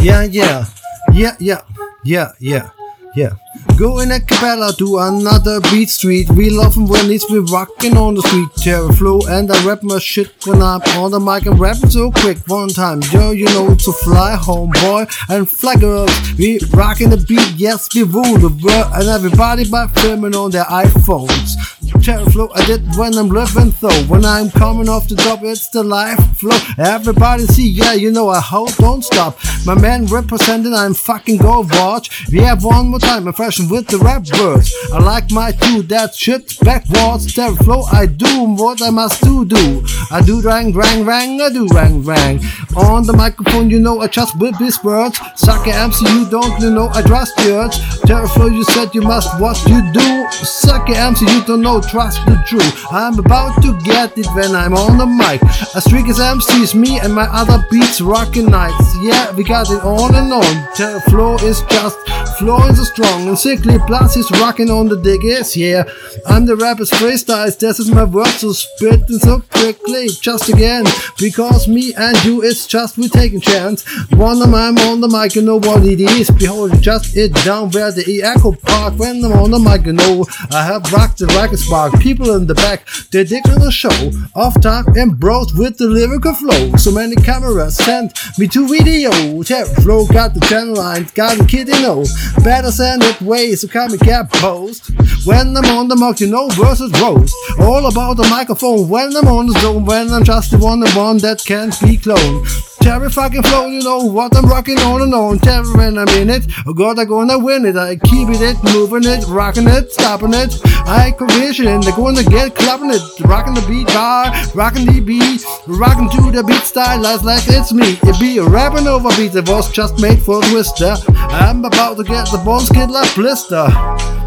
Yeah, yeah, yeah, yeah, yeah, yeah, yeah. Going a cappella to another beat street. We love him when he's been rocking on the street. Terror flow and I rap my shit when I'm on the mic and rapping so quick. One time, yo, you know, to fly home, boy, and fly girls. We rocking the beat, yes, we rule the world, and everybody by filming on their iPhones. Terror flow I did when I'm living though. When I'm coming off the top, it's the life flow. Everybody see, yeah, you know I hope don't stop. My man representing, I'm fucking go watch. We have one more time, fashion with the rap words. I like my do that shit backwards. Terror flow, I do what I must do do. I do rang rang rang, I do rang rang. On the microphone, you know I just whip these words. Sucker MC, you don't, you know I trust words. Terror flow, you said you must what you do. Sucker MC, you don't know trust the truth. I'm about to get it when I'm on the mic. A streak is MCs, me and my other beats rocking nights. Yeah, we got it on and on. The is just flowing so strong and sickly. Plus, he's rocking on the diggers. Yeah, I'm the rapper's freestyles. This is my words so spitting so quickly. Just again, because me and you, it's just we taking chance. One of I'm on the mic, you know what it is. Behold, just it down where the echo park. When I'm on the mic, you know I have rocked the record spark. People in the back, they dig on the show. Off top and bros with the lyrical flow. So many cameras sent me to video. Terror flow got the channel lines, got the kid you know. Better send it way so come and get post. When I'm on the mic, you know versus roast. All about the microphone when I'm on the zone. When I'm just the one the one that can't be cloned. Terry fucking flow, you know what I'm rocking on and on. Terry when I'm in it, oh God, I'm gonna win it. I keep it, moving it, rocking it, stopping it. I vision, they're gonna get clapping it, rocking the beat bar, rocking the beat, rocking to the beat style, like, it's me. It be rapping over beat that was just made for Twister. I'm about to get the bones kid like blister.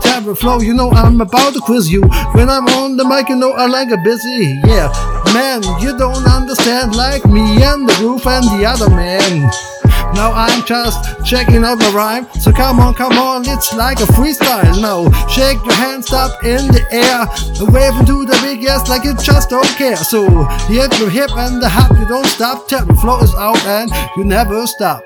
Terry flow, you know I'm about to quiz you. When I'm on the mic, you know I like a busy, yeah. Man, you don't understand like me and the roof and the other man. Now I'm just checking out the rhyme. So come on, come on, it's like a freestyle now. Shake your hands up in the air, wave into the big yes like you just don't care. So hit the hip and the hop, you don't stop. The flow is out and you never stop.